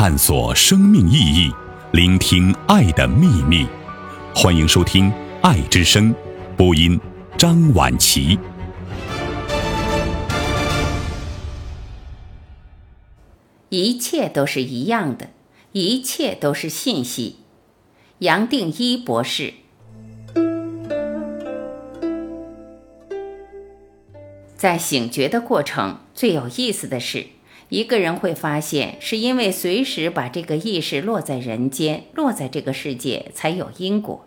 探索生命意义，聆听爱的秘密。欢迎收听《爱之声》，播音张婉琪。一切都是一样的，一切都是信息。杨定一博士。在醒觉的过程，最有意思的是，一个人会发现，是因为随时把这个意识落在人间，落在这个世界，才有因果。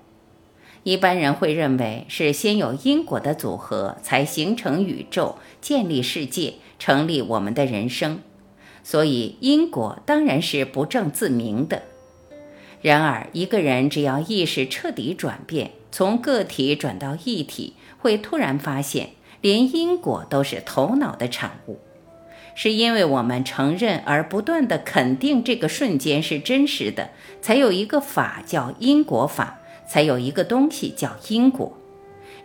一般人会认为是先有因果的组合，才形成宇宙，建立世界，成立我们的人生。所以因果当然是不证自明的。然而，一个人只要意识彻底转变，从个体转到一体，会突然发现。连因果都是头脑的产物，是因为我们承认而不断的肯定这个瞬间是真实的，才有一个法叫因果法，才有一个东西叫因果。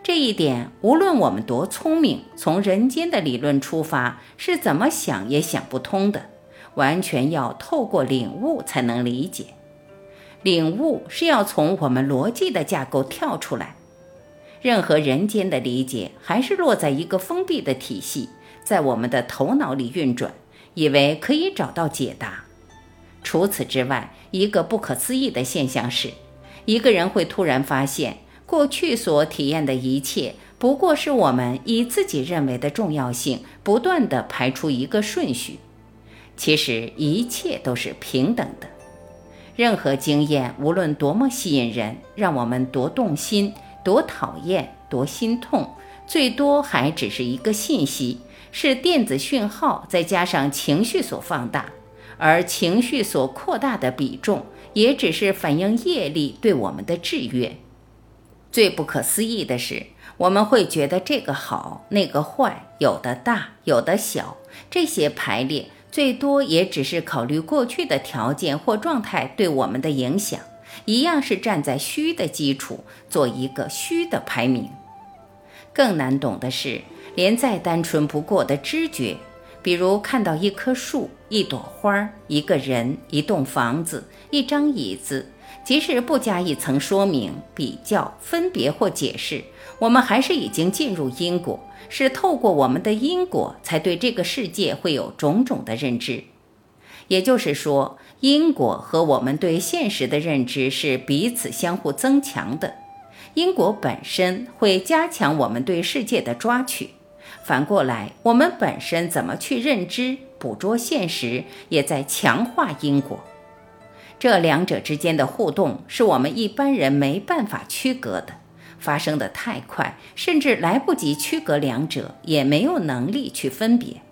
这一点，无论我们多聪明，从人间的理论出发，是怎么想也想不通的，完全要透过领悟才能理解。领悟是要从我们逻辑的架构跳出来。任何人间的理解还是落在一个封闭的体系，在我们的头脑里运转，以为可以找到解答。除此之外，一个不可思议的现象是，一个人会突然发现，过去所体验的一切，不过是我们以自己认为的重要性，不断地排出一个顺序。其实一切都是平等的。任何经验，无论多么吸引人，让我们多动心。多讨厌，多心痛，最多还只是一个信息，是电子讯号再加上情绪所放大，而情绪所扩大的比重，也只是反映业力对我们的制约。最不可思议的是，我们会觉得这个好，那个坏，有的大，有的小，这些排列最多也只是考虑过去的条件或状态对我们的影响。一样是站在虚的基础做一个虚的排名。更难懂的是，连再单纯不过的知觉，比如看到一棵树、一朵花、一个人、一栋房子、一张椅子，即使不加一层说明、比较、分别或解释，我们还是已经进入因果，是透过我们的因果，才对这个世界会有种种的认知。也就是说。因果和我们对现实的认知是彼此相互增强的，因果本身会加强我们对世界的抓取，反过来，我们本身怎么去认知、捕捉现实，也在强化因果。这两者之间的互动是我们一般人没办法区隔的，发生的太快，甚至来不及区隔两者，也没有能力去分别。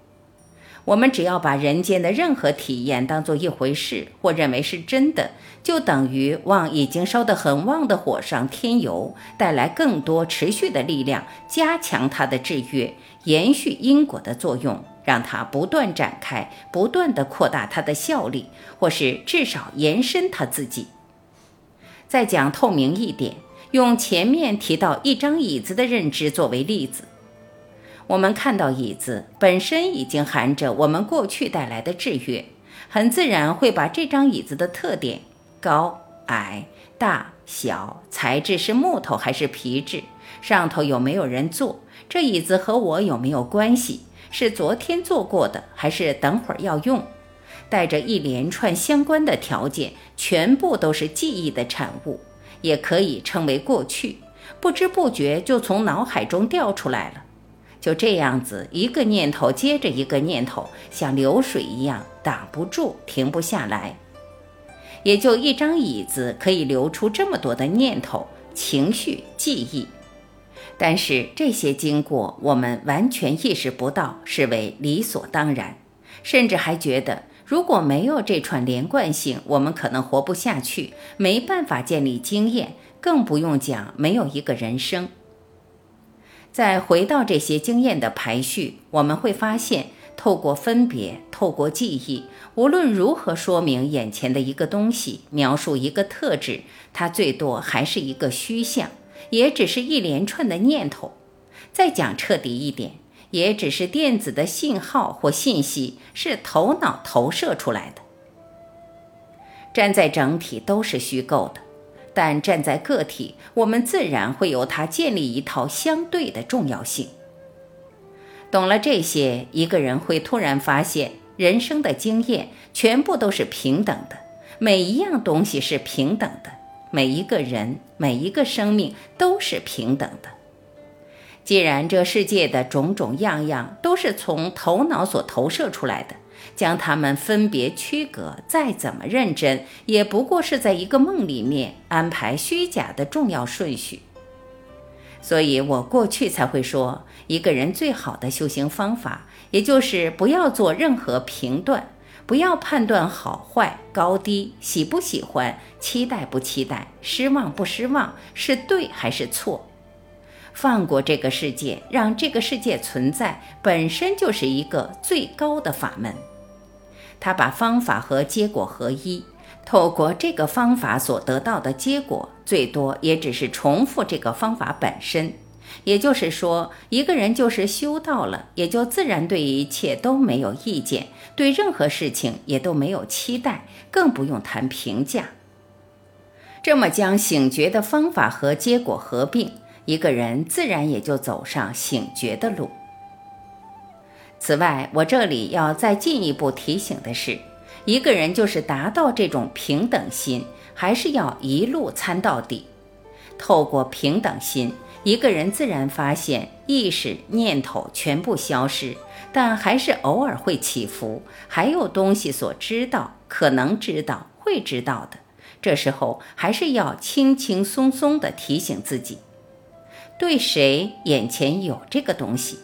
我们只要把人间的任何体验当做一回事，或认为是真的，就等于往已经烧得很旺的火上添油，带来更多持续的力量，加强它的制约，延续因果的作用，让它不断展开，不断的扩大它的效力，或是至少延伸它自己。再讲透明一点，用前面提到一张椅子的认知作为例子。我们看到椅子本身已经含着我们过去带来的制约，很自然会把这张椅子的特点——高、矮、大小、材质是木头还是皮质，上头有没有人坐，这椅子和我有没有关系，是昨天坐过的还是等会儿要用，带着一连串相关的条件，全部都是记忆的产物，也可以称为过去，不知不觉就从脑海中掉出来了。就这样子，一个念头接着一个念头，像流水一样挡不住，停不下来。也就一张椅子可以流出这么多的念头、情绪、记忆，但是这些经过我们完全意识不到，视为理所当然，甚至还觉得如果没有这串连贯性，我们可能活不下去，没办法建立经验，更不用讲没有一个人生。再回到这些经验的排序，我们会发现，透过分别，透过记忆，无论如何说明眼前的一个东西，描述一个特质，它最多还是一个虚像，也只是一连串的念头。再讲彻底一点，也只是电子的信号或信息，是头脑投射出来的。站在整体都是虚构的，但站在个体，我们自然会由它建立一套相对的重要性。懂了这些，一个人会突然发现，人生的经验全部都是平等的，每一样东西是平等的，每一个人、每一个生命都是平等的。既然这世界的种种样样都是从头脑所投射出来的，将它们分别区隔，再怎么认真，也不过是在一个梦里面安排虚假的重要顺序。所以我过去才会说，一个人最好的修行方法，也就是不要做任何评断，不要判断好坏、高低、喜不喜欢、期待不期待、失望不失望，是对还是错。放过这个世界，让这个世界存在，本身就是一个最高的法门。他把方法和结果合一。透过这个方法所得到的结果，最多也只是重复这个方法本身。也就是说，一个人就是修道了，也就自然对一切都没有意见，对任何事情也都没有期待，更不用谈评价。这么将醒觉的方法和结果合并，一个人自然也就走上醒觉的路。此外，我这里要再进一步提醒的是。一个人就是达到这种平等心，还是要一路参到底。透过平等心，一个人自然发现意识念头全部消失，但还是偶尔会起伏，还有东西所知道，可能知道，会知道的。这时候还是要轻轻松松地提醒自己：对谁眼前有这个东西，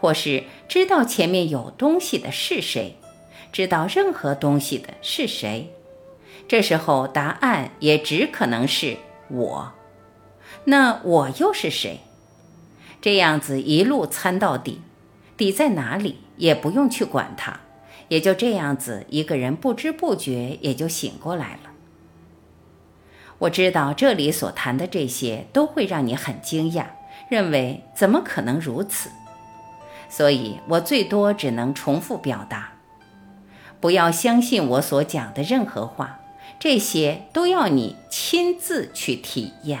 或是知道前面有东西的是谁。知道任何东西的是谁？这时候答案也只可能是我。那我又是谁？这样子一路参到底，底在哪里也不用去管它，也就这样子，一个人不知不觉也就醒过来了。我知道这里所谈的这些都会让你很惊讶，认为怎么可能如此？所以我最多只能重复表达。不要相信我所讲的任何话，这些都要你亲自去体验。